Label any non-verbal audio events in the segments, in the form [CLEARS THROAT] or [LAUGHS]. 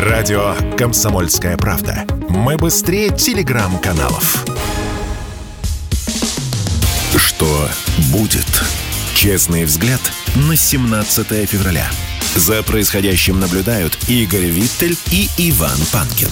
Радио «Комсомольская правда». Мы быстрее телеграм-каналов. Что будет? Честный взгляд на 17 февраля. За происходящим наблюдают Игорь Виттель и Иван Панкин.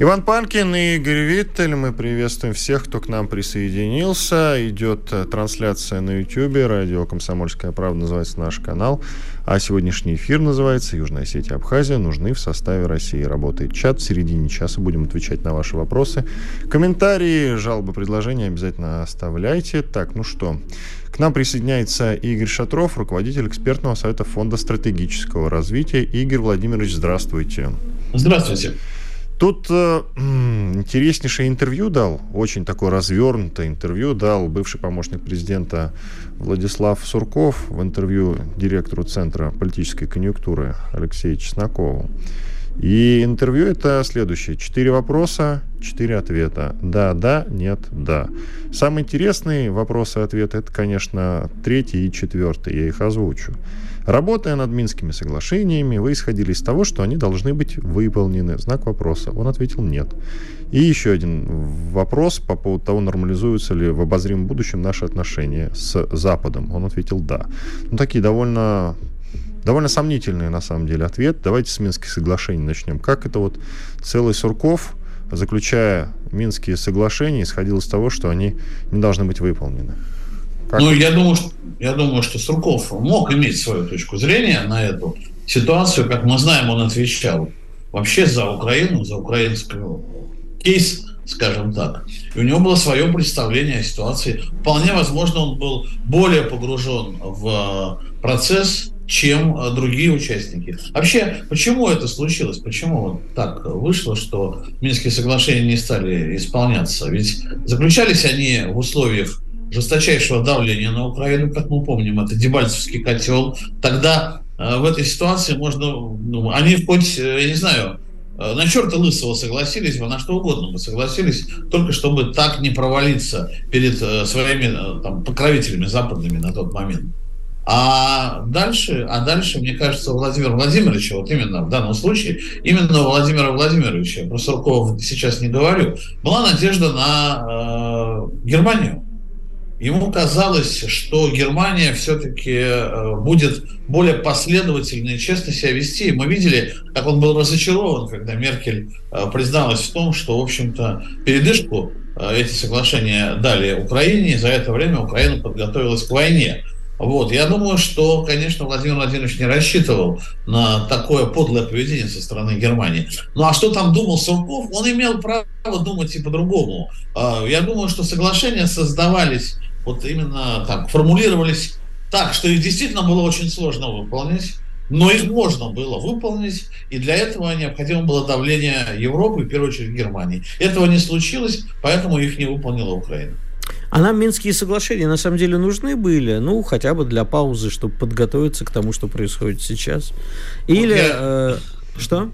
Иван Панкин и Игорь Виттель. Мы приветствуем всех, кто к нам присоединился. Идет э, трансляция на YouTube. Радио «Комсомольская правда» называется наш канал. А сегодняшний эфир называется «Южная сеть Абхазия. Нужны в составе России». Работает чат. В середине часа будем отвечать на ваши вопросы. Комментарии, жалобы, предложения обязательно оставляйте. Так, ну что... К нам присоединяется Игорь Шатров, руководитель экспертного совета Фонда стратегического развития. Игорь Владимирович, здравствуйте. Здравствуйте. Тут э, интереснейшее интервью дал, очень такое развернутое интервью дал бывший помощник президента Владислав Сурков в интервью директору Центра политической конъюнктуры Алексею Чеснокову. И интервью это следующее. Четыре вопроса, четыре ответа. Да, да, нет, да. Самые интересные вопросы и ответы, это, конечно, третий и четвертый. Я их озвучу. Работая над Минскими соглашениями, вы исходили из того, что они должны быть выполнены. Знак вопроса. Он ответил нет. И еще один вопрос по поводу того, нормализуются ли в обозримом будущем наши отношения с Западом. Он ответил да. Ну, такие довольно довольно сомнительный, на самом деле, ответ. Давайте с Минских соглашений начнем. Как это вот целый Сурков, заключая Минские соглашения, исходил из того, что они не должны быть выполнены? Как? Ну, я думаю, что, я думаю, что Сурков мог иметь свою точку зрения на эту ситуацию. Как мы знаем, он отвечал вообще за Украину, за украинский кейс, скажем так. И у него было свое представление о ситуации. Вполне возможно, он был более погружен в процесс, чем э, другие участники. Вообще, почему это случилось? Почему так вышло, что Минские соглашения не стали исполняться? Ведь заключались они в условиях жесточайшего давления на Украину, как мы помним, это Дебальцевский котел. Тогда э, в этой ситуации можно, ну, они хоть, э, я не знаю, на черта лысого согласились бы, на что угодно бы согласились, только чтобы так не провалиться перед своими там, покровителями западными на тот момент. А дальше, а дальше, мне кажется, у Владимира Владимировича, вот именно в данном случае, именно Владимира Владимировича, про Суркова сейчас не говорю, была надежда на э, Германию. Ему казалось, что Германия все-таки э, будет более последовательно и честно себя вести. Мы видели, как он был разочарован, когда Меркель э, призналась в том, что, в общем-то, передышку э, эти соглашения дали Украине, и за это время Украина подготовилась к войне. Вот. Я думаю, что, конечно, Владимир Владимирович не рассчитывал на такое подлое поведение со стороны Германии. Ну а что там думал Сурков? Он имел право думать и по-другому. А, я думаю, что соглашения создавались, вот именно так, формулировались так, что их действительно было очень сложно выполнить. Но их можно было выполнить, и для этого необходимо было давление Европы, в первую очередь Германии. Этого не случилось, поэтому их не выполнила Украина. А нам Минские соглашения на самом деле нужны были, ну, хотя бы для паузы, чтобы подготовиться к тому, что происходит сейчас. Или... Вот я... э, что?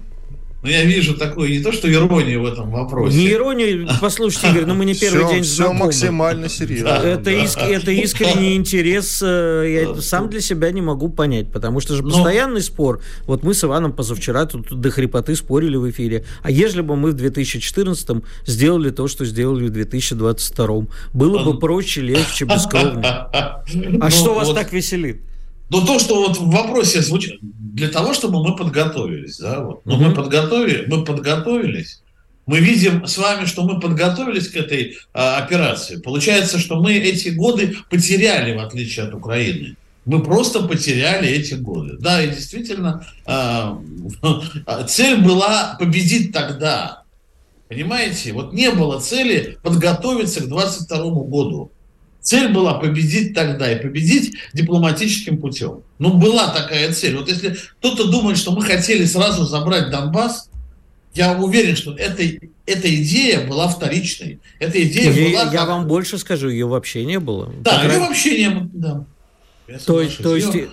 Но ну, я вижу такую не то, что иронию в этом вопросе. Не иронию, послушайте, Игорь, ну мы не [LAUGHS] первый все, день все знакомы. максимально серьезно. Это, да. иск, это искренний интерес, э, я сам для себя не могу понять, потому что же ну. постоянный Но... спор. Вот мы с Иваном позавчера тут до хрипоты спорили в эфире. А если бы мы в 2014 сделали то, что сделали в 2022, было бы проще, легче, бескровнее. [LAUGHS] А что вас так веселит? Но то, что вот в вопросе звучит, для того, чтобы мы подготовились, да, вот. Но угу. мы подготовили, мы подготовились, мы видим с вами, что мы подготовились к этой а, операции. Получается, что мы эти годы потеряли, в отличие от Украины. Мы просто потеряли эти годы. Да, и действительно, а, [LAUGHS] цель была победить тогда. Понимаете? Вот не было цели подготовиться к 22 году. Цель была победить тогда и победить дипломатическим путем. Ну, была такая цель. Вот если кто-то думает, что мы хотели сразу забрать Донбасс, я уверен, что эта, эта идея была вторичной. Эта идея я, была... Я как... вам больше скажу, ее вообще не было. Да, ее раз... вообще не было, да. то, есть, то есть ее...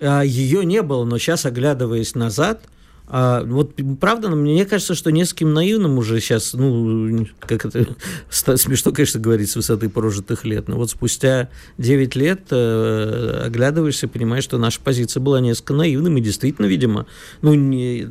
А, ее не было, но сейчас, оглядываясь назад, А, вот правда, мне кажется, что нескольким наивным уже сейчас, ну, как это [LAUGHS] смешно, конечно, говорить с высоты прожитых лет, но вот спустя 9 лет э, оглядываешься, понимаешь, что наша позиция была несколько наивным, и действительно, видимо, ну, не,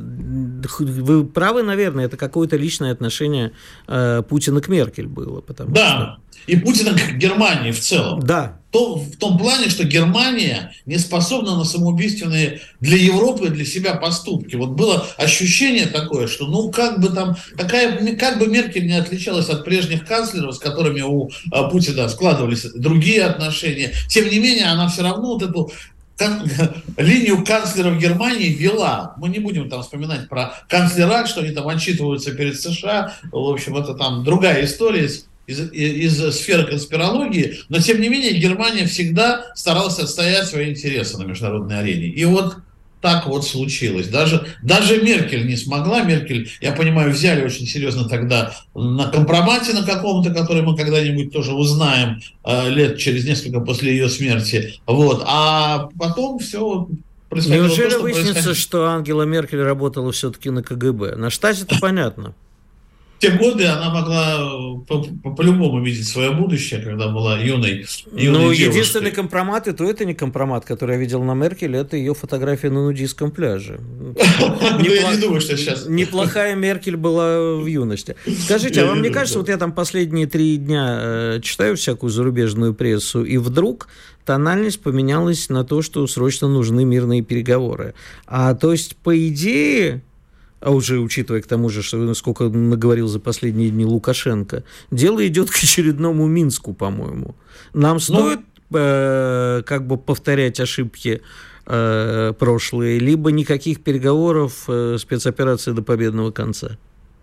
вы правы, наверное, это какое-то личное отношение э, Путина к Меркель было. Потому да, что... и Путина к Германии в целом. Да, то, в том плане, что Германия не способна на самоубийственные для Европы, для себя поступки. Вот было ощущение такое, что ну как бы там, какая, как бы Меркель не отличалась от прежних канцлеров, с которыми у а, Путина складывались другие отношения, тем не менее она все равно вот эту [LAUGHS] линию канцлеров Германии вела. Мы не будем там вспоминать про канцлера, что они там отчитываются перед США. В общем, это там другая история из, из сферы конспирологии, но тем не менее Германия всегда старалась отстоять свои интересы на международной арене. И вот так вот случилось. Даже, даже Меркель не смогла. Меркель, я понимаю, взяли очень серьезно тогда на компромате на каком-то, который мы когда-нибудь тоже узнаем э, лет через несколько после ее смерти. Вот. А потом все Неужели то, выяснится, происходило. что Ангела Меркель работала все-таки на КГБ? На штате это понятно те годы она могла по-любому видеть свое будущее, когда была юной, юной Ну, единственный компромат, и то это не компромат, который я видел на Меркель, это ее фотография на нудистском пляже. [LAUGHS] Ну, я не думаю, что сейчас... Неплохая Меркель была в юности. Скажите, а вам не [LAUGHS] кажется, вот я там последние три дня э, читаю всякую зарубежную прессу, и вдруг тональность поменялась на то, что срочно нужны мирные переговоры. А то есть, по идее, а уже учитывая к тому же, что сколько наговорил за последние дни Лукашенко, дело идет [LAUGHS] к очередному Минску, по-моему. Нам ну, стоит ну, э, как бы повторять ошибки э, прошлые, либо никаких переговоров э, спецоперации до победного конца?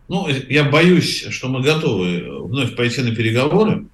Ну, я боюсь, что мы готовы вновь пойти на переговоры,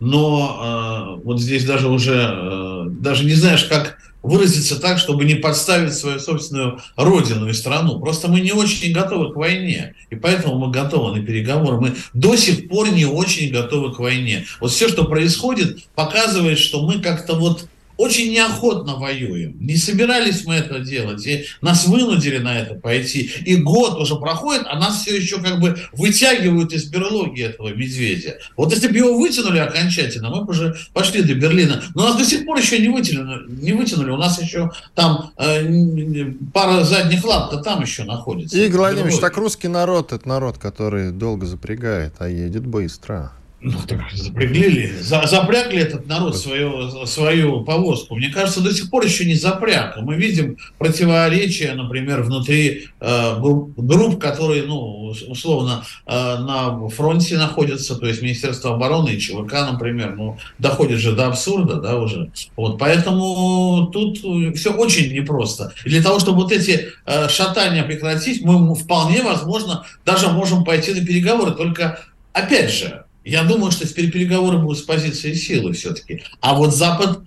но э, вот здесь даже уже, э, даже не знаешь, как выразиться так, чтобы не подставить свою собственную родину и страну. Просто мы не очень готовы к войне, и поэтому мы готовы на переговоры. Мы до сих пор не очень готовы к войне. Вот все, что происходит, показывает, что мы как-то вот очень неохотно воюем. Не собирались мы это делать. И нас вынудили на это пойти. И год уже проходит, а нас все еще как бы вытягивают из берлоги этого медведя. Вот если бы его вытянули окончательно, мы бы уже пошли до Берлина. Но нас до сих пор еще не вытянули. Не вытянули. У нас еще там э, пара задних лап-то там еще находится. Игорь Владимирович, так русский народ, это народ, который долго запрягает, а едет быстро. Ну, так запрягли За, запрягли этот народ свою, свою повозку. Мне кажется, до сих пор еще не запряг. Мы видим противоречия, например, внутри э, групп, которые, ну, условно, э, на фронте находятся, то есть Министерство обороны и ЧВК, например, ну, доходит же до абсурда, да, уже. Вот, поэтому тут все очень непросто. И для того, чтобы вот эти э, шатания прекратить, мы вполне возможно даже можем пойти на переговоры. Только, опять же, я думаю, что теперь переговоры будут с позиции силы все-таки. А вот Запад,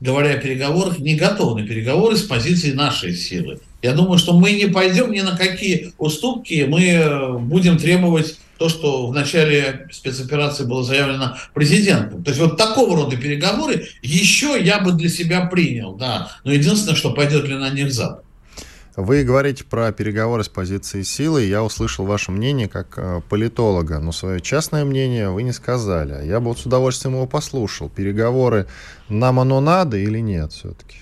говоря о переговорах, не готов на переговоры с позиции нашей силы. Я думаю, что мы не пойдем ни на какие уступки, мы э, будем требовать то, что в начале спецоперации было заявлено президентом. То есть вот такого рода переговоры еще я бы для себя принял, да. Но единственное, что пойдет ли на них Запад. Вы говорите про переговоры с позиции силы. Я услышал ваше мнение как э, политолога, но свое частное мнение вы не сказали. Я бы вот с удовольствием его послушал. Переговоры нам оно надо или нет все-таки?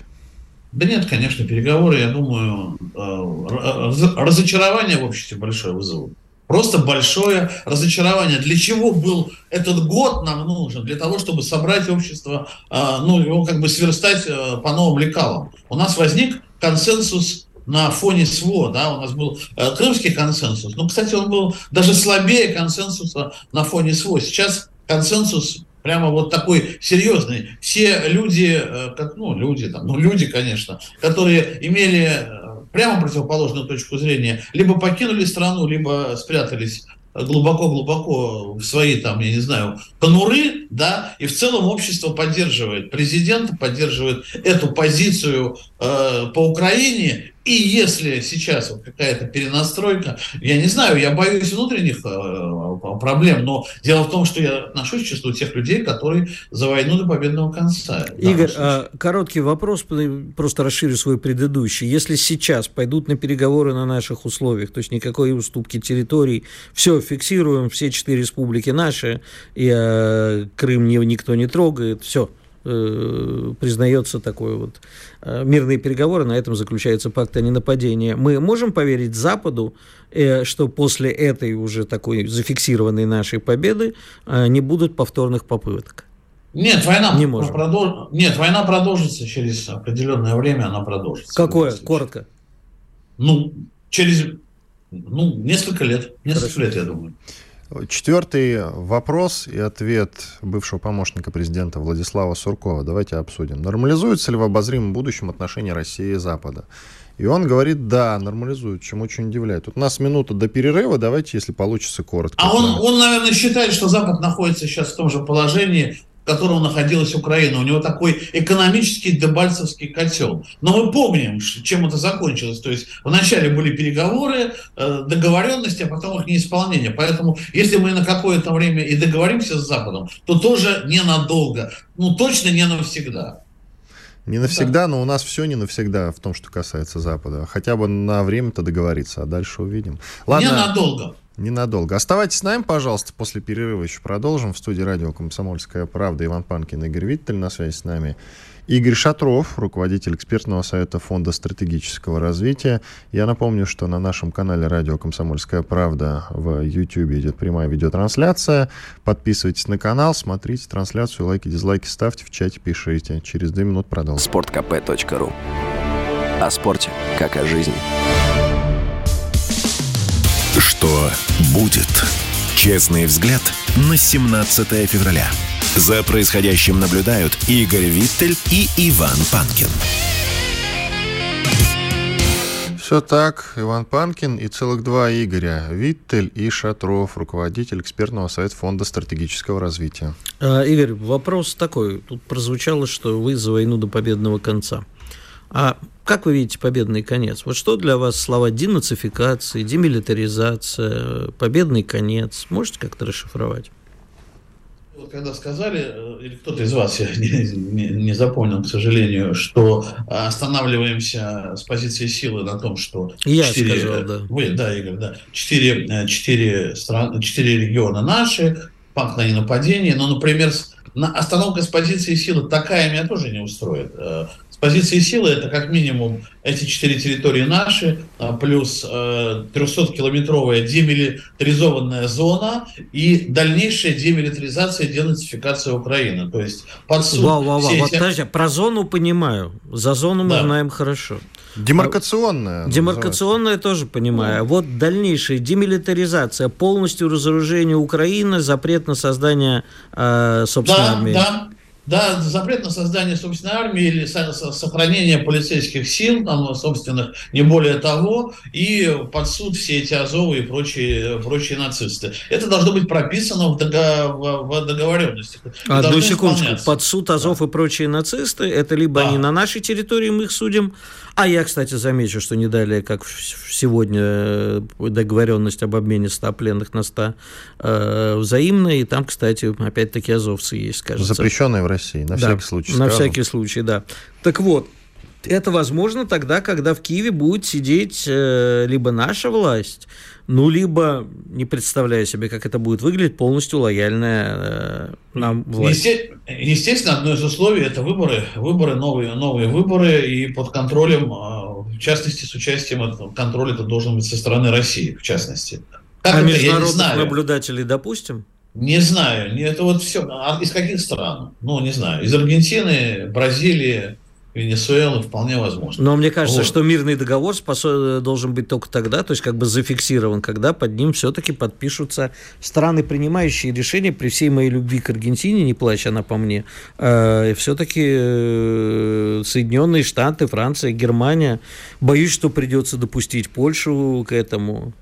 Да нет, конечно, переговоры, я думаю, э, разочарование в обществе большое вызовут. Просто большое разочарование. Для чего был этот год нам нужен? Для того, чтобы собрать общество, э, ну, его как бы сверстать по новым лекалам. У нас возник консенсус на фоне СВО, да, у нас был э, крымский консенсус. Ну, кстати, он был даже слабее консенсуса на фоне СВО. Сейчас консенсус прямо вот такой серьезный. Все люди, э, как, ну, люди там, ну, люди, конечно, которые имели э, прямо противоположную точку зрения, либо покинули страну, либо спрятались глубоко-глубоко в свои, там, я не знаю, конуры, да, и в целом общество поддерживает президента, поддерживает эту позицию э, по Украине, И если сейчас вот какая-то перенастройка, я не знаю, я боюсь внутренних э, проблем, но дело в том, что я отношусь к числу тех людей, которые за войну до победного конца. Игорь, а, короткий вопрос, просто расширю свой предыдущий. Если сейчас пойдут на переговоры на наших условиях, то есть никакой уступки территорий, все, фиксируем, все четыре республики наши, и э, Крым не, никто не трогает, все – Э, признается такой вот э, мирные переговоры, на этом заключается пакт о ненападении. Мы можем поверить Западу, э, что после этой уже такой зафиксированной нашей победы не будут повторных попыток? Нет, война не можем. Продолж... Нет, война продолжится через определенное время, она продолжится. Какое? Коротко. Ну, через ну, несколько лет. Несколько Хорошо. лет, я думаю. Четвертый вопрос и ответ бывшего помощника президента Владислава Суркова. Давайте обсудим. Нормализуется ли в обозримом будущем отношения России и Запада? И он говорит, да, нормализует, чем очень удивляет. Тут у нас минута до перерыва, давайте, если получится, коротко. А он, он, наверное, считает, что Запад находится сейчас в том же положении, в котором находилась Украина. У него такой экономический дебальцевский котел. Но мы помним, чем это закончилось. То есть вначале были переговоры, э, договоренности, а потом их неисполнение. Поэтому если мы на какое-то время и договоримся с Западом, то тоже ненадолго. Ну, точно не навсегда. Не навсегда, но у нас все не навсегда в том, что касается Запада. Хотя бы на время-то договориться, а дальше увидим. Ладно. Ненадолго. Ненадолго. Оставайтесь с нами, пожалуйста. После перерыва еще продолжим. В студии радио «Комсомольская правда» Иван Панкин Игорь Виттель на связи с нами. Игорь Шатров, руководитель экспертного совета Фонда стратегического развития. Я напомню, что на нашем канале радио «Комсомольская правда» в YouTube идет прямая видеотрансляция. Подписывайтесь на канал, смотрите трансляцию, лайки, дизлайки ставьте, в чате пишите. Через две минуты продолжим. Спорткп.ру О спорте, как о жизни. Будет? Честный взгляд на 17 февраля. За происходящим наблюдают Игорь Виттель и Иван Панкин. Все так, Иван Панкин и целых два Игоря. Виттель и Шатров, руководитель экспертного совета Фонда стратегического развития. А, Игорь, вопрос такой. Тут прозвучало, что вы за войну до победного конца. А как вы видите победный конец? Вот что для вас слова денацификации, демилитаризация, победный конец? Можете как-то расшифровать? Вот когда сказали, э, или кто-то из вас, я [LAUGHS] не, не, не запомнил, к сожалению, что останавливаемся с позиции силы на том, что я 4, сказал, да. Вы, да, Игорь, да. Четыре, четыре, стран, четыре региона наши, пакт на ненападение, но, например, на остановка с позиции силы такая меня тоже не устроит. С позиции силы это как минимум эти четыре территории наши, а, плюс 300-километровая э, демилитаризованная зона и дальнейшая демилитаризация и денацификация Украины. То есть под суд вау, вау, вау. Эти... Вот, подожди, про зону понимаю, за зону мы да. знаем хорошо. Демаркационная. Демаркационная тоже понимаю. Да. Вот дальнейшая демилитаризация, полностью разоружение Украины, запрет на создание э, собственной да, армии. Да, да, запрет на создание собственной армии или сохранение полицейских сил, там, собственных, не более того, и под суд все эти Азовы и прочие, прочие нацисты. Это должно быть прописано в, договор, в договоренности. Одну секундочку. Под суд Азов да. и прочие нацисты, это либо да. они на нашей территории, мы их судим, а я, кстати, замечу, что не далее, как сегодня э, договоренность об обмене 100 пленных на 100 э, взаимная, и там, кстати, опять-таки азовцы есть, кажется. Запрещенные в России, на да, всякий случай. На всякий случай, да. Так вот, это возможно тогда, когда в Киеве будет сидеть э, либо наша власть, ну, либо, не представляю себе, как это будет выглядеть, полностью лояльная э, нам власть. Есте, естественно, одно из условий – это выборы, выборы, новые, новые выборы, и под контролем, э, в частности, с участием контроля это должен быть со стороны России, в частности. Как а это, международных наблюдателей допустим? Не знаю, это вот все. А из каких стран? Ну, не знаю. Из Аргентины, Бразилии, Венесуэлы вполне возможно. Но мне кажется, вот. что мирный договор способ, должен быть только тогда, то есть как бы зафиксирован, когда под ним все-таки подпишутся страны, принимающие решения, при всей моей любви к Аргентине, не плачь она по мне, э, все-таки э, Соединенные Штаты, Франция, Германия. Боюсь, что придется допустить Польшу к этому.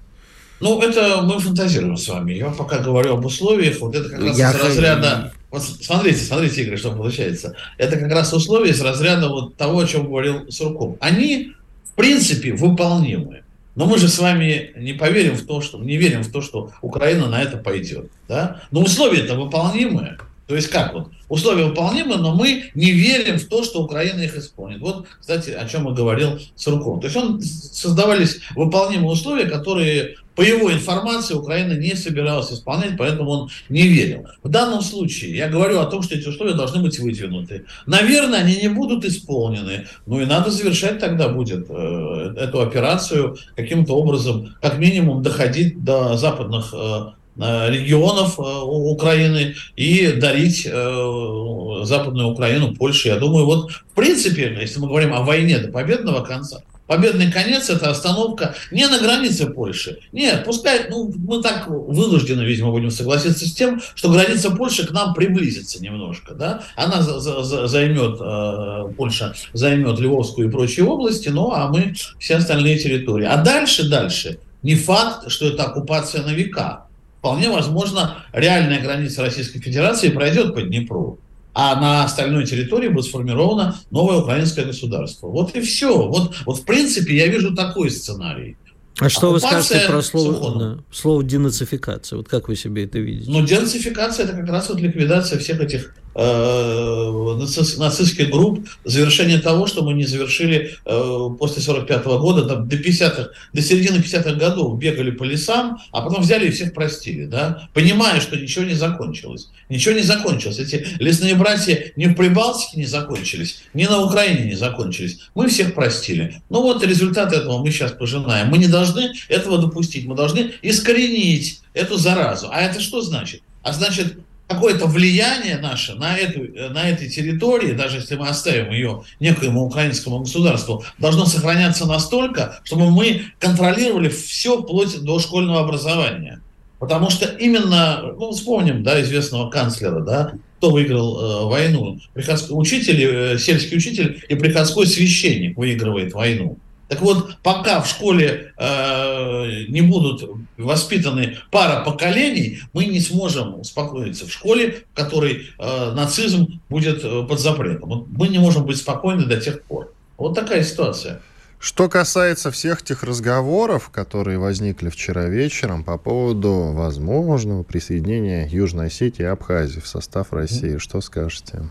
Ну, это мы фантазируем с вами. Я пока говорю об условиях. Вот это как раз Я из разряда... Вот смотрите, смотрите, Игорь, что получается. Это как раз условия из разряда вот того, о чем говорил Сурков. Они в принципе выполнимы. Но мы же с вами не поверим в то, что не верим в то, что Украина на это пойдет. Да? Но условия-то выполнимые. То есть как вот? Условия выполнимы, но мы не верим в то, что Украина их исполнит. Вот, кстати, о чем и говорил Сурков. То есть он создавались выполнимые условия, которые по его информации Украина не собиралась исполнять, поэтому он не верил. В данном случае я говорю о том, что эти условия должны быть выдвинуты. Наверное, они не будут исполнены, ну и надо завершать тогда будет э, эту операцию каким-то образом, как минимум доходить до западных э, Э, регионов э, Украины и дарить э, Западную Украину Польше. Я думаю, вот в принципе, если мы говорим о войне до победного конца, победный конец – это остановка не на границе Польши. Нет, пускай, ну, мы так вынуждены, видимо, будем согласиться с тем, что граница Польши к нам приблизится немножко, да. Она за, за, займет, э, Польша займет Львовскую и прочие области, ну, а мы все остальные территории. А дальше, дальше, не факт, что это оккупация на века вполне возможно, реальная граница Российской Федерации пройдет по Днепру, а на остальной территории будет сформировано новое украинское государство. Вот и все. Вот, вот в принципе я вижу такой сценарий. А что вы скажете про слово, да, слово денацификация? Вот как вы себе это видите? Ну, денацификация – это как раз вот ликвидация всех этих э, нацистских групп, завершение того, что мы не завершили э, после 45 -го года, там, до 50-х, до середины 50-х годов бегали по лесам, а потом взяли и всех простили, да, понимая, что ничего не закончилось. Ничего не закончилось. Эти лесные братья ни в Прибалтике не закончились, ни на Украине не закончились. Мы всех простили. Ну вот результат этого мы сейчас пожинаем. Мы не должны этого допустить. Мы должны искоренить эту заразу. А это что значит? А значит, какое-то влияние наше на, эту, на этой территории, даже если мы оставим ее некоему украинскому государству, должно сохраняться настолько, чтобы мы контролировали все вплоть до школьного образования. Потому что именно, ну, вспомним, да, известного канцлера, да, кто выиграл э, войну. Приходской учитель, э, сельский учитель и приходской священник выигрывает войну. Так вот, пока в школе э, не будут воспитаны пара поколений, мы не сможем успокоиться в школе, в которой э, нацизм будет э, под запретом. Мы не можем быть спокойны до тех пор. Вот такая ситуация. Что касается всех тех разговоров, которые возникли вчера вечером по поводу возможного присоединения Южной Осетии и Абхазии в состав России, что скажете?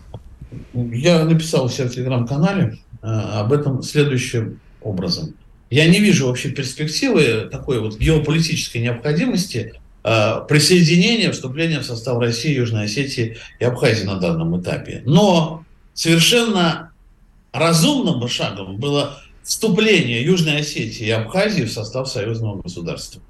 Я написал у себя в телеграм-канале э, об этом следующим образом. Я не вижу вообще перспективы такой вот геополитической необходимости э, присоединения, вступления в состав России, Южной Осетии и Абхазии на данном этапе. Но совершенно разумным шагом было вступление Южной Осетии и Абхазии в состав союзного государства.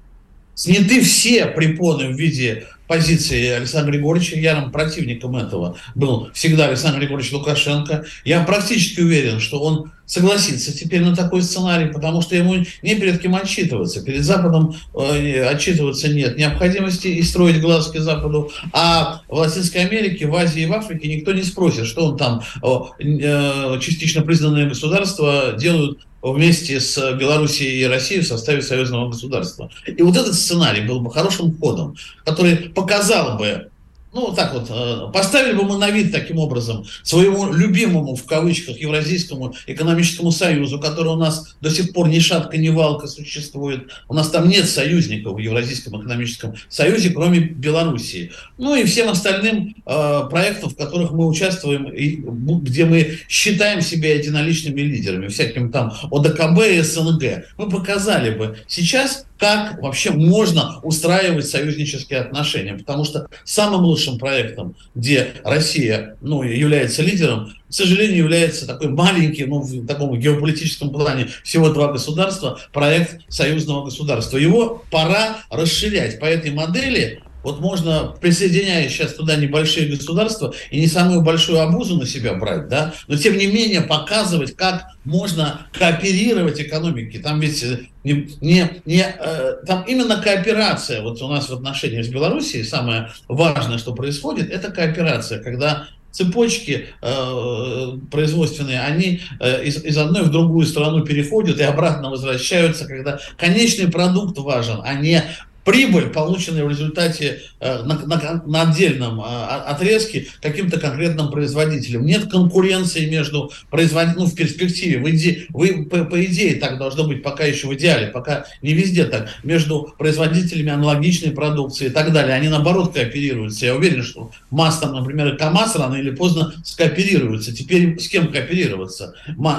Сняты все препоны в виде позиции Александра Григорьевича. Ярым противником этого был всегда Александр Григорьевич Лукашенко. Я практически уверен, что он согласится теперь на такой сценарий, потому что ему не перед кем отчитываться. Перед Западом э, отчитываться нет необходимости и строить глазки Западу. А в Латинской Америке, в Азии и в Африке никто не спросит, что он там э, частично признанные государства делают вместе с Белоруссией и Россией в составе союзного государства. И вот этот сценарий был бы хорошим ходом, который показал бы ну, так вот, э, поставили бы мы на вид таким образом своему любимому, в кавычках, Евразийскому экономическому союзу, который у нас до сих пор ни шатка, ни валка существует. У нас там нет союзников в Евразийском экономическом союзе, кроме Белоруссии. Ну и всем остальным э, проектам, в которых мы участвуем, и, где мы считаем себя единоличными лидерами, всяким там ОДКБ и СНГ. Мы показали бы сейчас как вообще можно устраивать союзнические отношения. Потому что самым лучшим проектом, где Россия ну, является лидером, к сожалению, является такой маленький, ну, в таком геополитическом плане всего два государства, проект союзного государства. Его пора расширять. По этой модели вот можно, присоединяя сейчас туда небольшие государства, и не самую большую обузу на себя брать, да, но тем не менее показывать, как можно кооперировать экономики. Там ведь э, не, не, не, э, там именно кооперация, вот у нас в отношениях с Белоруссией самое важное, что происходит, это кооперация, когда цепочки э, производственные, они э, из, из одной в другую страну переходят и обратно возвращаются, когда конечный продукт важен, а не прибыль, полученная в результате э, на, на, на отдельном э, отрезке каким-то конкретным производителем. Нет конкуренции между производителями, ну, в перспективе, в иде, вы, по, по идее так должно быть пока еще в идеале, пока не везде так, между производителями аналогичной продукции и так далее. Они наоборот кооперируются. Я уверен, что МАЗ, там, например, и КАМАЗ рано или поздно скооперируются. Теперь с кем кооперироваться?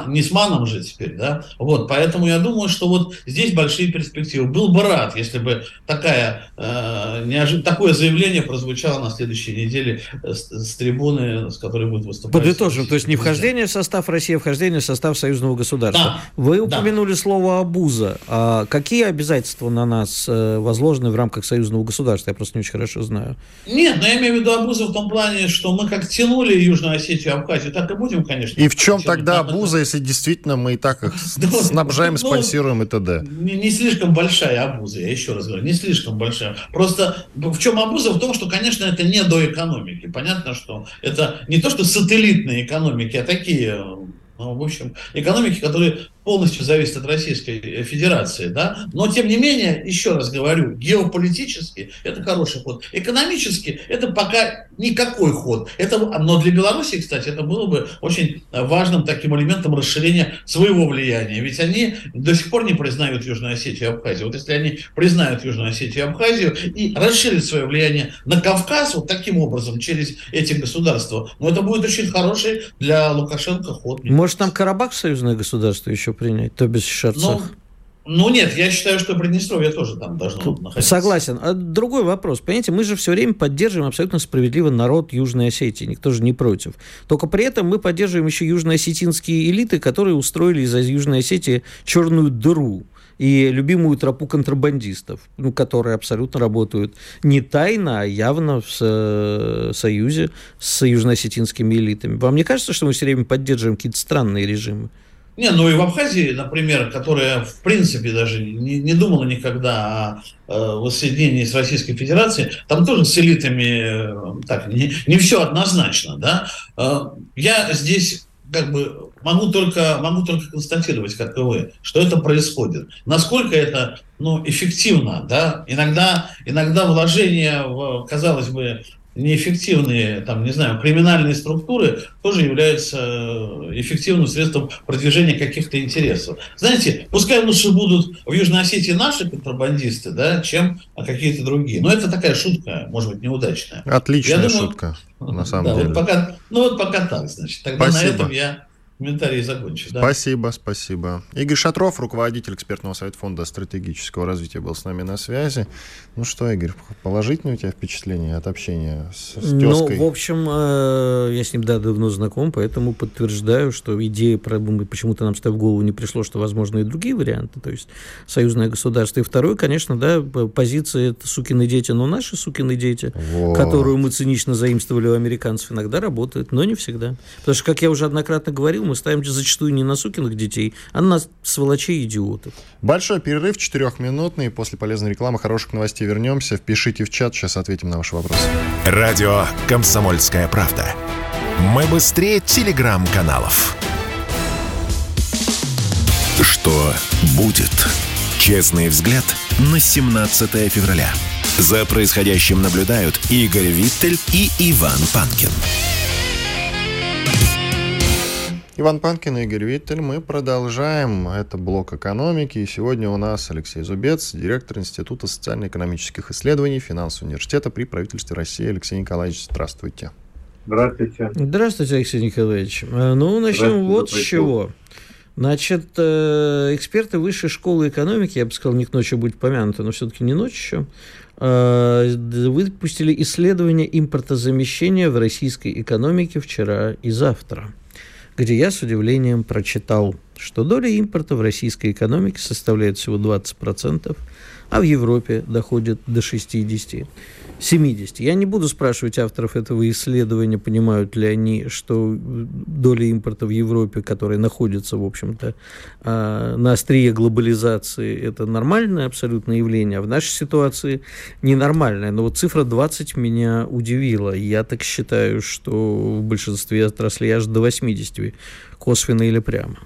Не с МАНом же теперь, да? Вот, поэтому я думаю, что вот здесь большие перспективы. Был бы рад, если бы такая, э, неожи... такое заявление прозвучало на следующей неделе с, с трибуны, с которой будет выступать. Подытожим, то есть не вхождение в состав России, а вхождение в состав союзного государства. Да, Вы упомянули да. слово «абуза». А какие обязательства на нас э, возложены в рамках союзного государства? Я просто не очень хорошо знаю. Нет, но я имею в виду абуза в том плане, что мы как тянули Южную Осетию и Абхазию, так и будем, конечно. И в чем тогда абуза, если действительно мы и так их [LAUGHS] снабжаем, спонсируем и т.д.? Не слишком большая абуза, я еще раз говорю, не слишком большая. Просто в чем абуза? В том, что, конечно, это не до экономики. Понятно, что это не то, что сателлитные экономики, а такие ну, в общем, экономики, которые полностью зависит от Российской Федерации, да, но тем не менее, еще раз говорю, геополитически это хороший ход, экономически это пока никакой ход, это, но для Беларуси, кстати, это было бы очень важным таким элементом расширения своего влияния, ведь они до сих пор не признают Южную Осетию и Абхазию, вот если они признают Южную Осетию и Абхазию и расширят свое влияние на Кавказ вот таким образом через эти государства, ну это будет очень хороший для Лукашенко ход. Может там Карабах союзное государство еще принять, то без Шарцах. Ну, ну нет, я считаю, что Приднестровье тоже там должно находиться. Согласен. А другой вопрос. Понимаете, мы же все время поддерживаем абсолютно справедливо народ Южной Осетии. Никто же не против. Только при этом мы поддерживаем еще южноосетинские элиты, которые устроили из Южной Осетии черную дыру и любимую тропу контрабандистов, ну, которые абсолютно работают не тайно, а явно в со- союзе с южноосетинскими элитами. Вам не кажется, что мы все время поддерживаем какие-то странные режимы? Не, ну и в Абхазии, например, которая в принципе даже не, не думала никогда о э, воссоединении с Российской Федерацией, там тоже с элитами э, так не, не все однозначно, да. Э, я здесь как бы могу только, могу только констатировать, как и вы, что это происходит. Насколько это ну, эффективно, да? Иногда, иногда вложения в, казалось бы, неэффективные, там, не знаю, криминальные структуры тоже являются э, эффективным средством продвижения каких-то интересов. Знаете, пускай лучше будут в Южной Осетии наши контрабандисты, да, чем какие-то другие. Но это такая шутка, может быть, неудачная. Отличная я думаю, шутка, на самом да, деле. Вот пока, ну вот пока так, значит. Тогда Спасибо. на этом я комментарии закончу. Да? Спасибо, спасибо. Игорь Шатров, руководитель экспертного совета фонда стратегического развития, был с нами на связи. Ну что, Игорь, положительное у тебя впечатление от общения с, с тезкой? Ну, в общем, э, я с ним да, давно знаком, поэтому подтверждаю, что идея, почему-то нам с тобой в голову не пришло, что возможны и другие варианты, то есть союзное государство. И второе, конечно, да, позиция это сукины дети, но наши сукины дети, вот. которую мы цинично заимствовали у американцев, иногда работают, но не всегда. Потому что, как я уже однократно говорил, мы ставим зачастую не на сукиных детей, а на сволочей идиотов. Большой перерыв, четырехминутный. После полезной рекламы, хороших новостей вернемся. Впишите в чат, сейчас ответим на ваши вопросы. Радио «Комсомольская правда». Мы быстрее телеграм-каналов. Что будет? Честный взгляд на 17 февраля. За происходящим наблюдают Игорь Виттель и Иван Панкин. Иван Панкин и Игорь Виттель. Мы продолжаем. Это блок экономики. И сегодня у нас Алексей Зубец, директор Института социально-экономических исследований Финансового университета при правительстве России. Алексей Николаевич, здравствуйте. Здравствуйте. Здравствуйте, Алексей Николаевич. Э, ну, начнем вот с чего. Значит, э, эксперты Высшей школы экономики, я бы сказал, не к ночи будет помянуты, но все-таки не ночь еще, э, выпустили исследование импортозамещения в российской экономике вчера и завтра где я с удивлением прочитал, что доля импорта в российской экономике составляет всего 20%, а в Европе доходит до 60%. 70. Я не буду спрашивать авторов этого исследования, понимают ли они, что доля импорта в Европе, которая находится, в общем-то, а, на острие глобализации, это нормальное абсолютно явление, а в нашей ситуации ненормальное. Но вот цифра 20 меня удивила. Я так считаю, что в большинстве отраслей аж до 80, косвенно или прямо.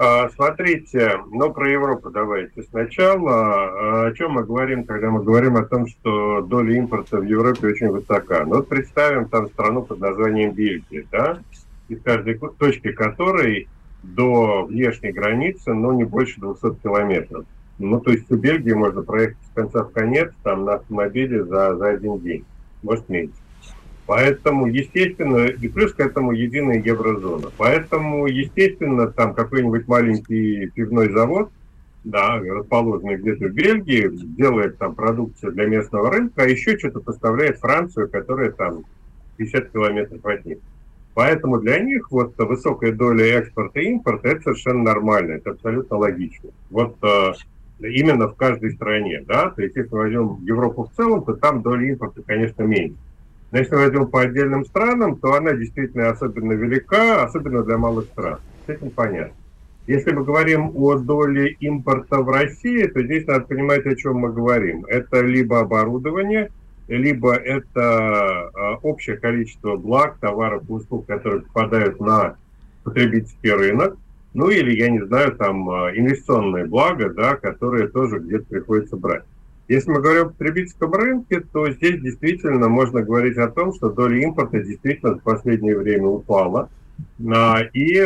А, смотрите, ну про Европу давайте. Сначала а, о чем мы говорим, когда мы говорим о том, что доля импорта в Европе очень высока. Ну вот представим там страну под названием Бельгия, да, из каждой точки которой до внешней границы, ну, не больше 200 километров. Ну, то есть у Бельгии можно проехать с конца в конец там на автомобиле за, за один день, может меньше. Поэтому, естественно, и плюс к этому единая еврозона. Поэтому, естественно, там какой-нибудь маленький пивной завод, да, расположенный где-то в Бельгии, делает там продукцию для местного рынка, а еще что-то поставляет Францию, которая там 50 километров от них. Поэтому для них вот высокая доля экспорта и импорта это совершенно нормально, это абсолютно логично. Вот э, именно в каждой стране, да, то есть если возьмем Европу в целом, то там доля импорта, конечно, меньше. Но если мы возьмем по отдельным странам, то она действительно особенно велика, особенно для малых стран. С этим понятно. Если мы говорим о доле импорта в России, то здесь надо понимать, о чем мы говорим. Это либо оборудование, либо это а, общее количество благ, товаров и услуг, которые попадают на потребительский рынок, ну или, я не знаю, там а, инвестиционные блага, да, которые тоже где-то приходится брать. Если мы говорим о потребительском рынке, то здесь действительно можно говорить о том, что доля импорта действительно в последнее время упала. А, и,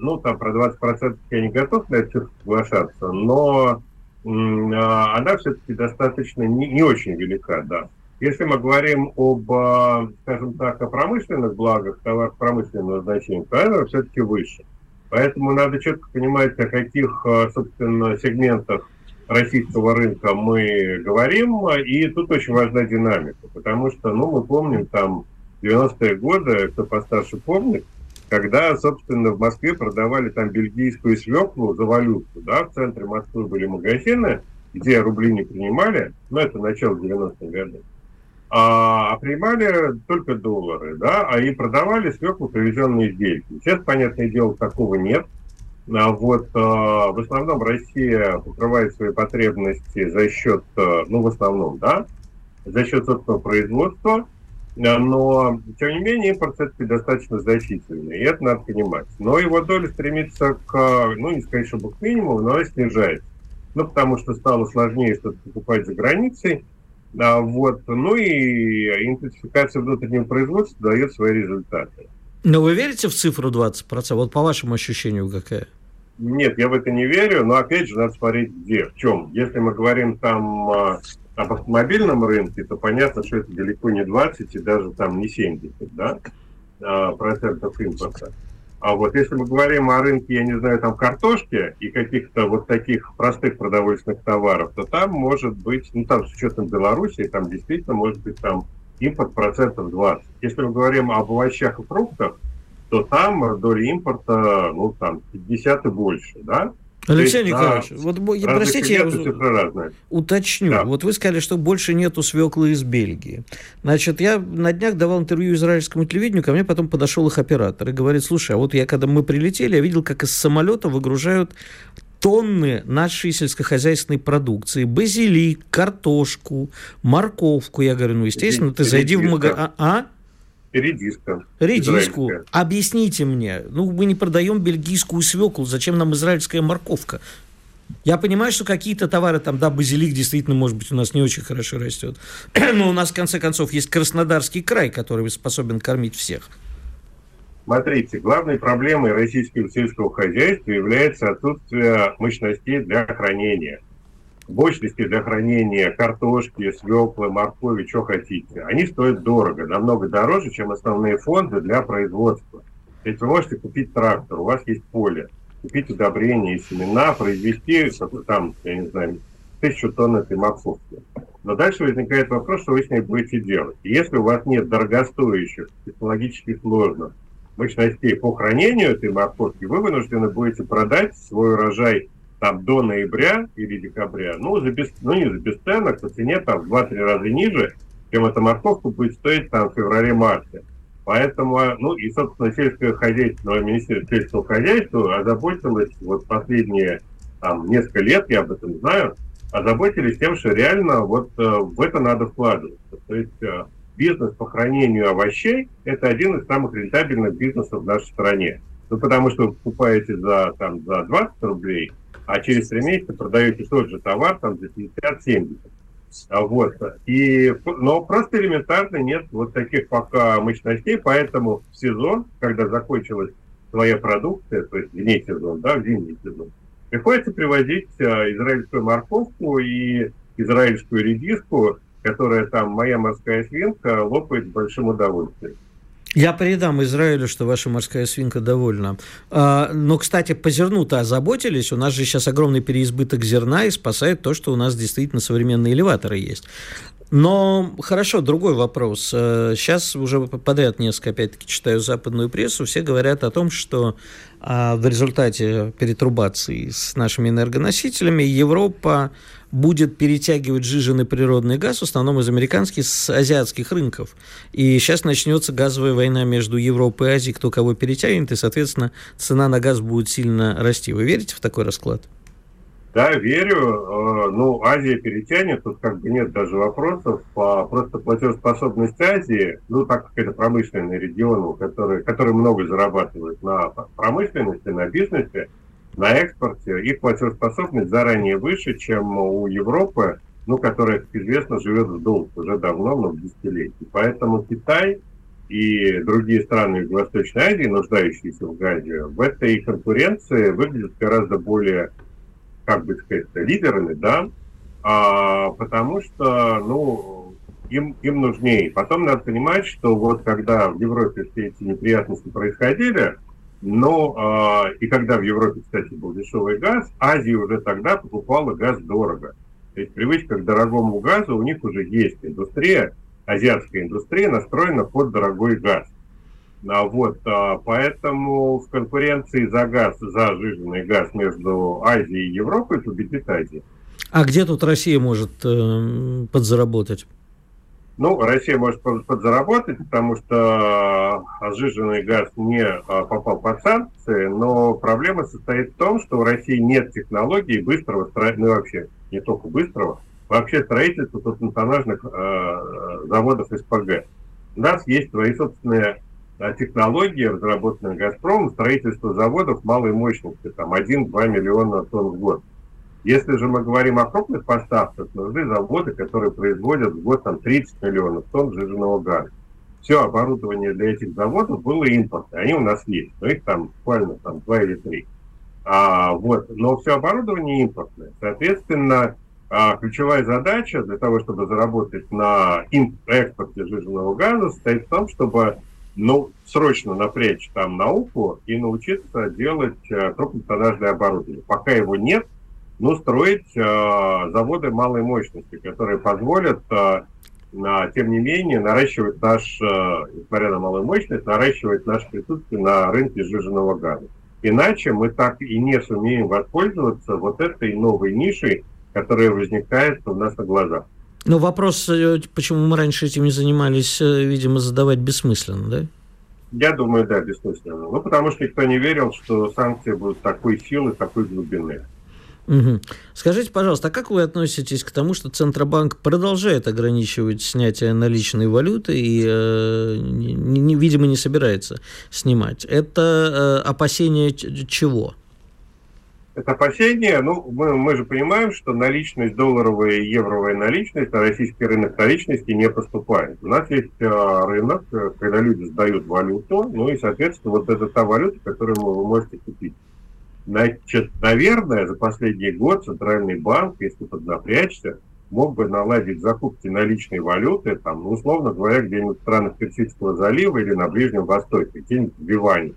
ну, там про 20% я не готов на это соглашаться, но а, она все-таки достаточно не, не очень велика, да. Если мы говорим об, а, скажем так, о промышленных благах, товарах промышленного значения, то она все-таки выше. Поэтому надо четко понимать, о каких, а, собственно, сегментах российского рынка мы говорим, и тут очень важна динамика, потому что, ну, мы помним там 90-е годы, кто постарше помнит, когда, собственно, в Москве продавали там бельгийскую свеклу за валюту, да, в центре Москвы были магазины, где рубли не принимали, ну, это начало 90-х годов, а, а принимали только доллары, да, а и продавали свеклу, привезенные из Бельгии. Сейчас, понятное дело, такого нет. А вот а, в основном Россия покрывает свои потребности за счет, а, ну, в основном, да, за счет собственного производства, но, тем не менее, импорт все-таки достаточно значительный, и это надо понимать. Но его доля стремится к, ну, не сказать, чтобы к минимуму, но она снижается. Ну, потому что стало сложнее что-то покупать за границей, а, вот, ну и интенсификация внутреннего производства дает свои результаты. Но вы верите в цифру 20%? Вот по вашему ощущению какая? Нет, я в это не верю, но опять же надо смотреть где, в чем. Если мы говорим там а, об автомобильном рынке, то понятно, что это далеко не 20 и даже там не 70 да, а, процентов импорта. А вот если мы говорим о рынке, я не знаю, там картошки и каких-то вот таких простых продовольственных товаров, то там может быть, ну там с учетом Беларуси, там действительно может быть там импорт процентов 20. Если мы говорим об овощах и фруктах, то там доля импорта, ну там 50 и больше, да? Алексей есть, Николаевич, да, вот простите, я уточню. Да. Вот вы сказали, что больше нету свеклы из Бельгии. Значит, я на днях давал интервью израильскому телевидению, ко мне потом подошел их оператор и говорит, слушай, а вот я, когда мы прилетели, я видел, как из самолета выгружают тонны нашей сельскохозяйственной продукции. Базилик, картошку, морковку. Я говорю, ну, естественно, ты зайди в магазин... А? Редиска. Редиску. Объясните мне. Ну, мы не продаем бельгийскую свеклу. Зачем нам израильская морковка? Я понимаю, что какие-то товары, там, да, базилик действительно, может быть, у нас не очень хорошо растет. [CLEARS THROAT] Но у нас, в конце концов, есть Краснодарский край, который способен кормить всех. Смотрите, главной проблемой российского сельского хозяйства является отсутствие мощностей для хранения мощности для хранения картошки, свеклы, моркови, что хотите, они стоят дорого, намного дороже, чем основные фонды для производства. То есть вы можете купить трактор, у вас есть поле, купить удобрения и семена, произвести там, я не знаю, тысячу тонн этой морковки. Но дальше возникает вопрос, что вы с ней будете делать. И если у вас нет дорогостоящих, технологически сложных мощностей по хранению этой морковки, вы вынуждены будете продать свой урожай там до ноября или декабря, ну, за без, ну не за бесценок, по цене там в 2-3 раза ниже, чем эта морковка будет стоить там в феврале-марте. Поэтому, ну и, собственно, сельское хозяйство, Министерство сельского хозяйства озаботилось вот последние там несколько лет, я об этом знаю, озаботились тем, что реально вот э, в это надо вкладываться. То есть э, бизнес по хранению овощей – это один из самых рентабельных бизнесов в нашей стране. Ну, потому что вы покупаете за, там, за 20 рублей, а через три месяца продаете тот же товар там, за 50-70. А вот. И, но просто элементарно нет вот таких пока мощностей, поэтому в сезон, когда закончилась своя продукция, то есть вне сезон, да, в зимний сезон, приходится привозить а, израильскую морковку и израильскую редиску, которая там моя морская свинка лопает с большим удовольствием. Я передам Израилю, что ваша морская свинка довольна. А, но, кстати, по зерну-то озаботились. У нас же сейчас огромный переизбыток зерна и спасает то, что у нас действительно современные элеваторы есть. Но хорошо, другой вопрос. Сейчас э, уже подряд несколько, опять-таки, читаю западную прессу, все говорят о том, что а, в результате перетрубации с нашими энергоносителями Европа будет перетягивать жиженый природный газ, в основном из американских, с азиатских рынков. И сейчас начнется газовая война между Европой и Азией, кто кого перетягивает, и, соответственно, цена на газ будет сильно расти. Вы верите в такой расклад? Да, верю. Э, ну, Азия перетянет, тут как бы нет даже вопросов. Просто платежеспособность Азии, ну, так как это промышленный регион, который, который много зарабатывает на промышленности, на бизнесе, на экспорте, их платежеспособность заранее выше, чем у Европы, ну, которая, как известно, живет в долг уже давно, много десятилетий. Поэтому Китай и другие страны Юго-Восточной Азии, нуждающиеся в газе, в этой конкуренции выглядят гораздо более как бы сказать, лидерами, да, а, потому что, ну, им, им нужнее. Потом надо понимать, что вот когда в Европе все эти неприятности происходили, но а, и когда в Европе, кстати, был дешевый газ, Азия уже тогда покупала газ дорого. То есть привычка к дорогому газу у них уже есть. Индустрия, азиатская индустрия настроена под дорогой газ. А вот, а, поэтому в конкуренции за газ, за жиженный газ между Азией и Европой победит Азия. А где тут Россия может э, подзаработать? Ну, Россия может подзаработать, потому что сжиженный газ не а, попал под санкции, но проблема состоит в том, что у России нет технологий быстрого строительства, ну вообще не только быстрого, вообще строительства тоннажных э, заводов СПГ. У нас есть свои собственные технологии, разработанные «Газпромом», строительство заводов малой мощности, там 1-2 миллиона тонн в год. Если же мы говорим о крупных поставках, нужны заводы, которые производят в год там, 30 миллионов тонн жиженного газа. Все оборудование для этих заводов было импортное, они у нас есть, но их там буквально там 2 или 3. А, вот, но все оборудование импортное. Соответственно, а, ключевая задача для того, чтобы заработать на экспорте жиженного газа, состоит в том, чтобы ну, срочно напрячь там науку и научиться делать э, крупнотоннажное оборудование. Пока его нет, ну, строить э, заводы малой мощности, которые позволят, э, на, тем не менее, наращивать наш, э, несмотря на малую мощность, наращивать наше присутствие на рынке сжиженного газа. Иначе мы так и не сумеем воспользоваться вот этой новой нишей, которая возникает у нас на глазах. Но вопрос, э, почему мы раньше этим не занимались, э, видимо, задавать бессмысленно, да? Я думаю, да, бессмысленно. Ну, потому что никто не верил, что санкции будут такой силы, такой глубины. Угу. Скажите, пожалуйста, а как вы относитесь к тому, что Центробанк продолжает ограничивать снятие наличной валюты и, э, не, видимо, не собирается снимать? Это э, опасение чего? Это опасение, ну, мы, мы же понимаем, что наличность, долларовая и евровая наличность на российский рынок наличности не поступает. У нас есть э, рынок, когда люди сдают валюту, ну и, соответственно, вот это та валюта, которую вы можете купить. Значит, наверное, за последний год Центральный банк, если поднапрячься, мог бы наладить закупки наличной валюты, там, ну, условно говоря, где-нибудь в странах Персидского залива или на Ближнем Востоке, где-нибудь в Ливане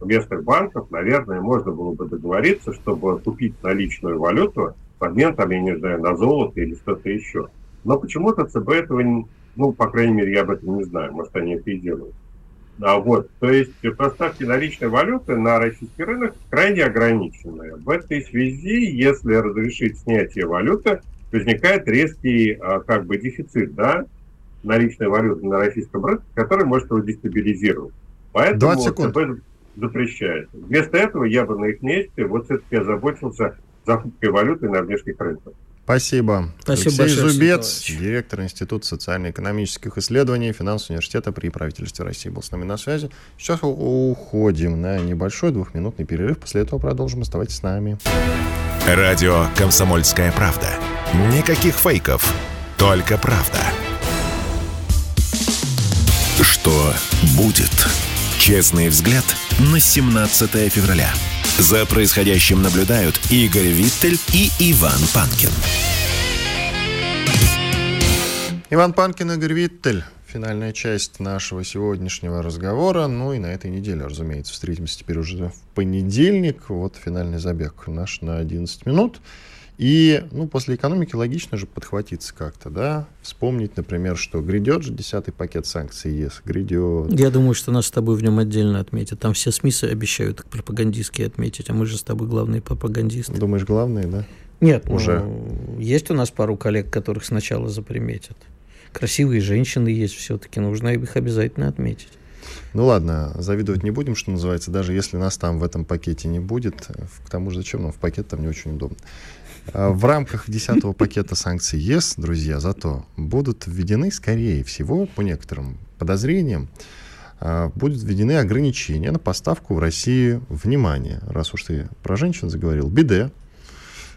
местных банков, наверное, можно было бы договориться, чтобы купить наличную валюту в обмен, там, я не знаю, на золото или что-то еще. Но почему-то ЦБ этого, ну, по крайней мере, я об этом не знаю, может, они это и делают. А вот, то есть поставки наличной валюты на российский рынок крайне ограниченные. В этой связи, если разрешить снятие валюты, возникает резкий а, как бы дефицит, да, наличной валюты на российском рынке, который может его дестабилизировать. Поэтому 20 секунд. ЦБ запрещает. Вместо этого я бы на их месте вот все-таки озаботился закупкой валюты на внешних рынках. Спасибо. Спасибо Алексей большое, Зубец, Алексей директор Института социально-экономических исследований Финансового университета при правительстве России был с нами на связи. Сейчас уходим на небольшой двухминутный перерыв. После этого продолжим. Оставайтесь с нами. Радио «Комсомольская правда». Никаких фейков, только правда. Что будет? Честный взгляд на 17 февраля. За происходящим наблюдают Игорь Виттель и Иван Панкин. Иван Панкин, Игорь Виттель. Финальная часть нашего сегодняшнего разговора. Ну и на этой неделе, разумеется, встретимся теперь уже в понедельник. Вот финальный забег наш на 11 минут. И, ну, после экономики логично же подхватиться как-то, да? Вспомнить, например, что грядет же десятый пакет санкций ЕС, грядет. Я думаю, что нас с тобой в нем отдельно отметят. Там все СМИ обещают пропагандистские отметить, а мы же с тобой главные пропагандисты. Думаешь, главное, да? Нет, Уже. ну, есть у нас пару коллег, которых сначала заприметят. Красивые женщины есть все-таки, нужно их обязательно отметить. Ну ладно, завидовать не будем, что называется, даже если нас там в этом пакете не будет. К тому же зачем нам в пакет там не очень удобно. А В рамках 10 пакета санкций ЕС, друзья, зато будут введены, скорее всего, по некоторым подозрениям, а, будут введены ограничения на поставку в Россию, внимание, раз уж ты про женщин заговорил, биде,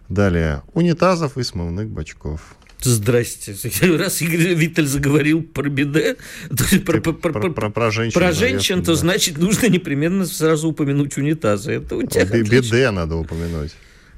далее унитазов и смывных бачков. Здрасте. [LAUGHS] Раз Игорь Виттель заговорил про беде, то есть про, про- про- Про, про- про женщин. про наверное, женщин, то да. значит нужно непременно сразу упомянуть унитазы. Это у тебя. Биде надо упомянуть.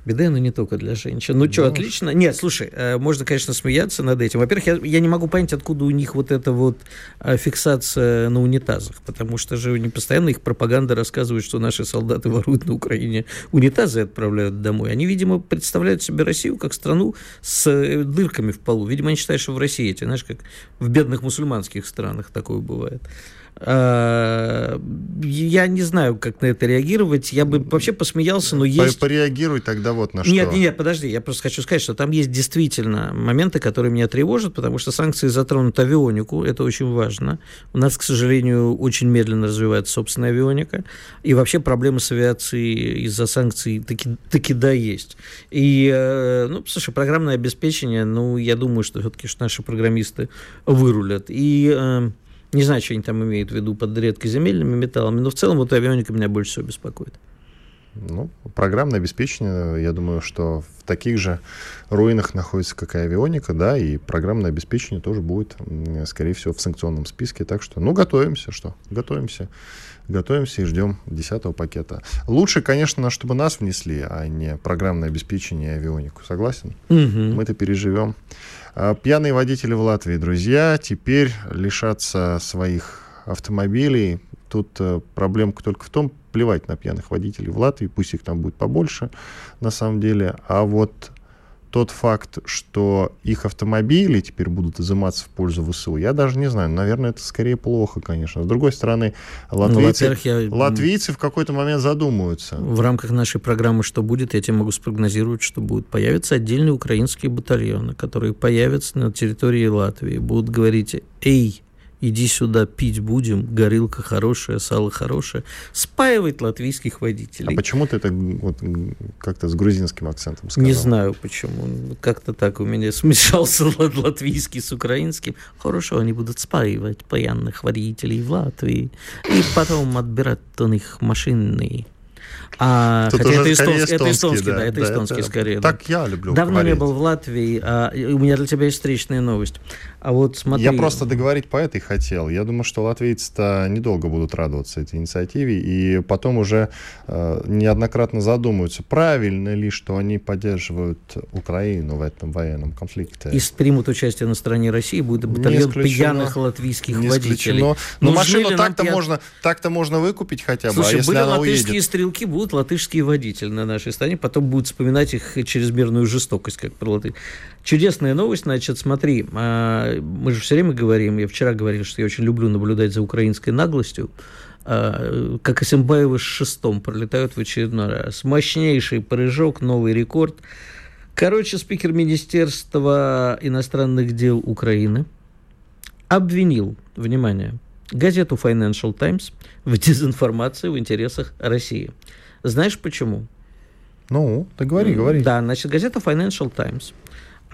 Беда, но не только для женщин. Ну что, Да. отлично. Нет, слушай, э, можно, конечно, смеяться над этим. Во-первых, я, я не могу понять, откуда у них вот эта вот э, фиксация на унитазах, потому что же они постоянно их пропаганда рассказывает, что наши солдаты воруют на Украине унитазы и отправляют домой. Они, видимо, представляют себе Россию как страну с э, дырками в полу. Видимо, они считают, что в России эти, знаешь, как в бедных мусульманских странах такое бывает. А, Я не знаю, как на это реагировать. Я бы вообще посмеялся, но есть... Пореагируй тогда вот на Нет, что. нет, нет, подожди, я просто хочу сказать, что там есть действительно моменты, которые меня тревожат, потому что санкции затронут авионику, это очень важно. У нас, к сожалению, очень медленно развивается собственная авионика, и вообще проблемы с авиацией из-за санкций таки, таки да есть. И, э, ну, слушай, программное обеспечение, ну, я думаю, что все-таки наши программисты вырулят. И э, не знаю, что они там имеют в виду под редкоземельными металлами, но в целом вот авионика меня больше всего беспокоит. Ну, программное обеспечение, я думаю, что в таких же руинах находится, как и авионика, да, и программное обеспечение тоже будет, скорее всего, в санкционном списке. Так что, ну, готовимся, что? Готовимся. Готовимся и ждем десятого пакета. Лучше, конечно, чтобы нас внесли, а не программное обеспечение и авионику. Согласен? Мгм. Мы это переживем. А, Пьяные водители в Латвии, друзья, теперь лишатся своих автомобилей. Тут э, проблемка только в том, плевать на пьяных водителей в Латвии, пусть их там будет побольше, на самом деле. А вот тот факт, что их автомобили теперь будут изыматься в пользу ВСУ, я даже не знаю. Наверное, это скорее плохо, конечно. С другой стороны, Ну, латвийцы, во-первых, я- латвийцы в какой-то момент задумаются. В рамках нашей программы «Что будет?» я тебе могу спрогнозировать, что будет. Появятся отдельные украинские батальоны, которые появятся на территории Латвии. Будут говорить, эй, иди сюда, пить будем, горилка хорошая, сало хорошее. Спаивать латвийских А водителей. почему ты это вот, как-то с грузинским акцентом сказал? Не знаю почему. Как-то так у меня [LAUGHS] смешался лат- латвийский с украинским. Хорошо, они будут спаивать пьяных водителей в Латвии и потом отбирать у них машины. А, Тут хотя это, эстонский, это эстонский, да, это эстонский это- скорее. да. Так я люблю Давно говорить. не был в Латвии, а, у меня для тебя есть встречная новость. А вот смотри. Я просто договорить по этой хотел. Я думаю, что латвийцы-то недолго будут радоваться этой инициативе, и потом уже э, неоднократно задумаются, правильно ли, что они поддерживают Украину в этом военном конфликте. И примут участие на стороне России, будет батальон пьяных латвийских Не водителей. исключено. Но Нужны машину так-то пьян- можно, так-то можно выкупить хотя бы, Слушай, а если были она латышские уедет? стрелки, будут латышские водители на нашей стране, потом будут вспоминать их чрезмерную жестокость, как про латыш. Чудесная новость, значит, смотри, а, мы же все время говорим, я вчера говорил, что я очень люблю наблюдать за украинской наглостью, а, как Исимбаевы с шестом пролетают в очередной раз. Мощнейший прыжок, новый рекорд. Короче, спикер Министерства иностранных дел Украины обвинил, внимание, газету Financial Times в дезинформации в интересах России. Знаешь почему? Ну, ты говори, говори. Да, значит, газета Financial Times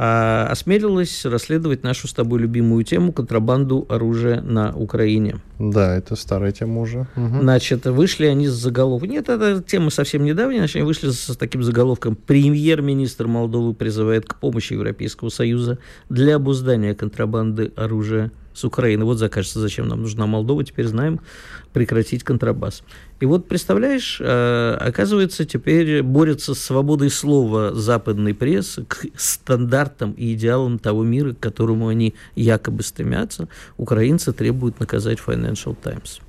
а осмелилась расследовать нашу с тобой любимую тему контрабанду оружия на Украине. Да, это старая тема уже. Угу. Значит, вышли они с заголовком. Нет, эта тема совсем недавняя. Значит, они вышли с таким заголовком. Премьер-министр Молдовы призывает к помощи Европейского Союза для обуздания контрабанды оружия с Украины. Вот закажется, зачем нам нужна Молдова, теперь знаем, прекратить контрабас. И вот, представляешь, э, оказывается, теперь борется с свободой слова западной прессы к стандартам и идеалам того мира, к которому они якобы стремятся. Украинцы требуют наказать Financial Times.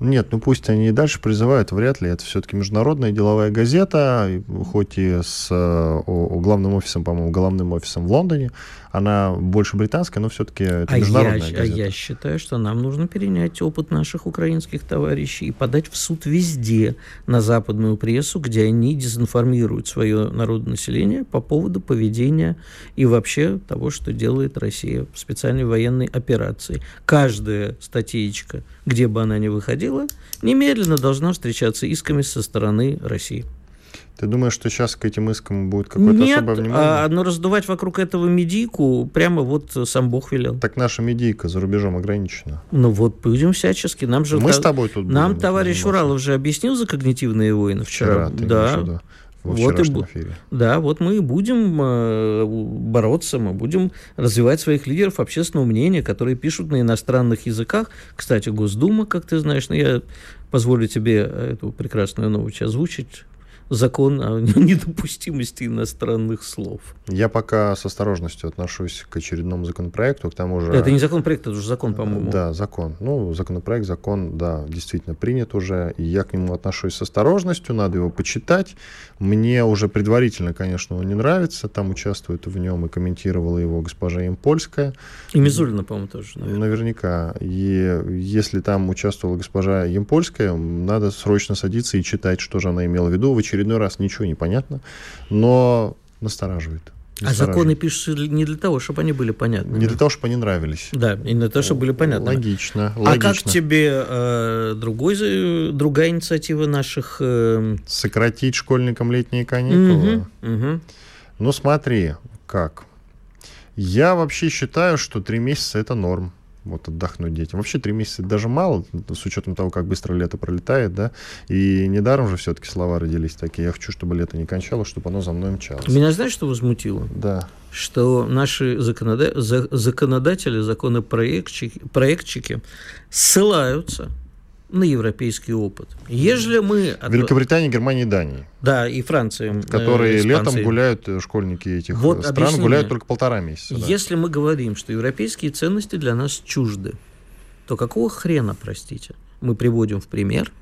Нет, ну пусть они и дальше призывают, вряд ли. Это все-таки международная деловая газета, хоть и с о, о главным офисом, по-моему, главным офисом в Лондоне. Она больше британская, но все-таки это а международная я, газета. А я считаю, что нам нужно перенять опыт наших украинских товарищей и подать в суд везде на западную прессу, где они дезинформируют свое народное население по поводу поведения и вообще того, что делает Россия в специальной военной операции. Каждая статейка, где бы она ни выходила, немедленно должна встречаться исками со стороны России. Ты думаешь, что сейчас к этим искам будет какое-то Нет, особое внимание? А, но раздувать вокруг этого медийку прямо вот сам Бог велел. Так наша медийка за рубежом ограничена. Ну вот, будем всячески. Нам же Мы та... с тобой тут Нам товарищ Уралов же объяснил за когнитивные войны вчера. вчера да. да. Во вот и, эфире. Да, вот мы и будем э, бороться, мы будем развивать своих лидеров общественного мнения, которые пишут на иностранных языках. Кстати, Госдума, как ты знаешь, ну, я позволю тебе эту прекрасную новость озвучить закон о [LAUGHS] недопустимости иностранных слов. Я пока с осторожностью отношусь к очередному законопроекту, к тому же... Это не законопроект, это уже закон, по-моему. Да, закон. Ну, законопроект, закон, да, действительно принят уже, и я к нему отношусь с осторожностью, надо его почитать. Мне уже предварительно, конечно, он не нравится, там участвует в нем и комментировала его госпожа Импольская. И Мизулина, по-моему, тоже. Наверное. Наверняка. И если там участвовала госпожа Емпольская, надо срочно садиться и читать, что же она имела в виду в очередном очередной раз ничего не понятно, но настораживает. А законы пишутся не для того, чтобы они были понятны. Не для того, чтобы они нравились. Да, и для того, чтобы были понятны. Логично. А как тебе э, другой, другая инициатива наших... Э... Сократить школьникам летние каникулы? Угу, угу. Ну смотри, как. Я вообще считаю, что три месяца это норм вот отдохнуть детям. Вообще три месяца даже мало, с учетом того, как быстро лето пролетает, да, и недаром же все-таки слова родились такие. Я хочу, чтобы лето не кончалось, чтобы оно за мной мчалось. Меня знаешь, что возмутило? Да. Что наши законода... законодатели, законопроектчики проектчики ссылаются на европейский опыт. Ежели мы... Великобритания, Германия и Дания. Да, и Франция. Э, Которые э, летом гуляют, э, школьники этих вот, стран гуляют мне. только полтора месяца. Да. Если мы говорим, что европейские ценности для нас чужды, то какого хрена, простите, мы приводим в пример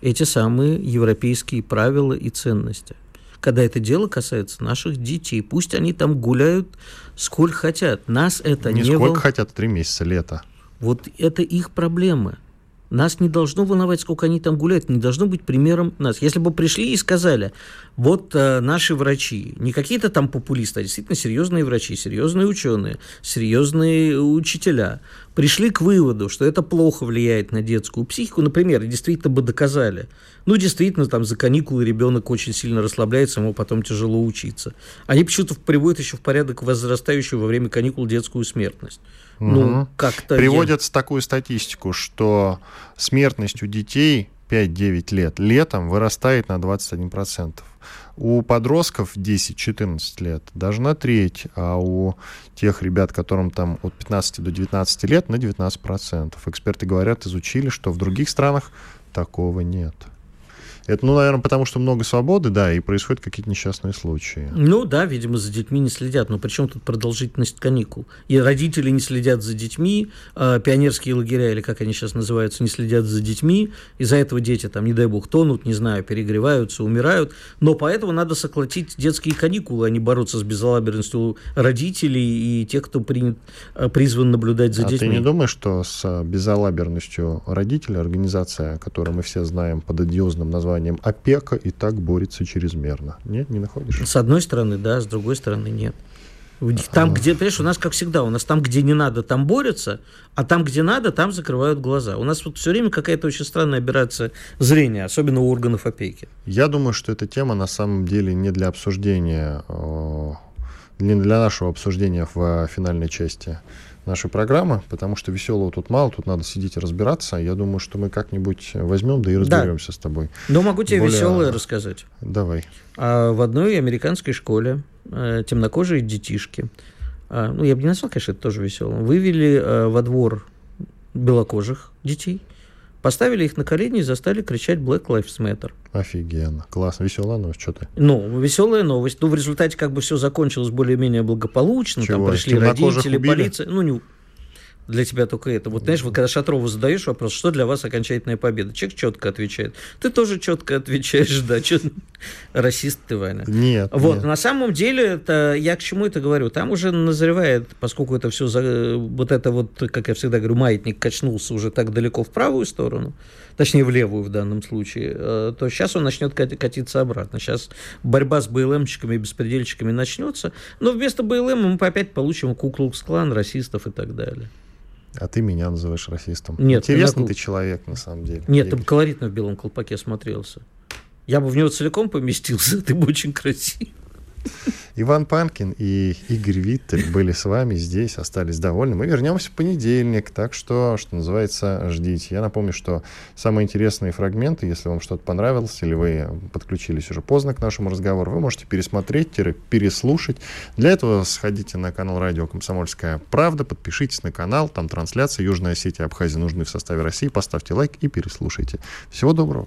эти самые европейские правила и ценности? Когда это дело касается наших детей, пусть они там гуляют сколько хотят. Нас это не... Не сколько вол... хотят, три месяца, лето. Вот это их проблемы. Нас не должно волновать, сколько они там гуляют, не должно быть примером нас. Если бы пришли и сказали, вот э, наши врачи, не какие-то там популисты, а действительно серьезные врачи, серьезные ученые, серьезные учителя, пришли к выводу, что это плохо влияет на детскую психику, например, действительно бы доказали, ну, действительно, там за каникулы ребенок очень сильно расслабляется, ему потом тяжело учиться. Они почему-то приводят еще в порядок возрастающую во время каникул детскую смертность. Угу. Ну, как-то... Приводят я... такую статистику, что смертность у детей 5-9 лет летом вырастает на 21%. У подростков 10-14 лет даже на треть, а у тех ребят, которым там от 15 до 19 лет, на 19%. Эксперты говорят, изучили, что в других странах такого нет. Это, ну, наверное, потому что много свободы, да, и происходят какие-то несчастные случаи. Ну да, видимо, за детьми не следят. Но причем тут продолжительность каникул? И родители не следят за детьми, э, пионерские лагеря, или как они сейчас называются, не следят за детьми. Из-за этого дети там, не дай бог, тонут, не знаю, перегреваются, умирают. Но поэтому надо сократить детские каникулы, а не бороться с безалаберностью родителей и тех, кто принят, э, призван наблюдать за а детьми. ты не думаешь, что с безалаберностью родителей, организация, которую мы все знаем под одиозным названием названием опека и так борется чрезмерно. Нет, не находишь? С одной стороны, да, с другой стороны, нет. Там, где, понимаешь, у нас, как всегда, у нас там, где не надо, там борются, а там, где надо, там закрывают глаза. У нас вот все время какая-то очень странная операция зрения, особенно у органов опеки. Я думаю, что эта тема на самом деле не для обсуждения не для нашего обсуждения в финальной части нашей программы, потому что веселого тут мало, тут надо сидеть и разбираться. Я думаю, что мы как-нибудь возьмем, да и разберемся да. с тобой. Но могу тебе Более... веселое рассказать. Давай. А в одной американской школе э, темнокожие детишки, э, ну, я бы не назвал, конечно, это тоже веселым, вывели э, во двор белокожих детей, поставили их на колени и застали кричать Black Lives Matter. Офигенно. Классно. Веселая новость. Что ты? Ну, веселая новость. Ну, в результате как бы все закончилось более-менее благополучно. Чего? Там пришли родители, убили? полиция. Ну, не, для тебя только это. Вот знаешь, вот когда Шатрову задаешь вопрос, что для вас окончательная победа, человек четко отвечает. Ты тоже четко отвечаешь, да, че... расист ты, Ваня. Нет. Вот, нет. на самом деле, это, я к чему это говорю? Там уже назревает, поскольку это все, за... вот это вот, как я всегда говорю, маятник качнулся уже так далеко в правую сторону, точнее в левую в данном случае, э, то сейчас он начнет катиться обратно. Сейчас борьба с БЛМщиками и беспредельщиками начнется, но вместо БЛМ мы опять получим Куклукс-клан, расистов и так далее. А ты меня называешь расистом. Нет, Интересный ты человек, на самом деле. Нет, ты бы колоритно в белом колпаке смотрелся. Я бы в него целиком поместился, [LAUGHS] ты бы очень красив. Иван Панкин и Игорь Виттель были с вами здесь, остались довольны. Мы вернемся в понедельник, так что, что называется, ждите. Я напомню, что самые интересные фрагменты, если вам что-то понравилось, или вы подключились уже поздно к нашему разговору, вы можете пересмотреть, переслушать. Для этого сходите на канал радио «Комсомольская правда», подпишитесь на канал, там трансляция Южная Осетия и Абхазия нужны в составе России, поставьте лайк и переслушайте. Всего доброго.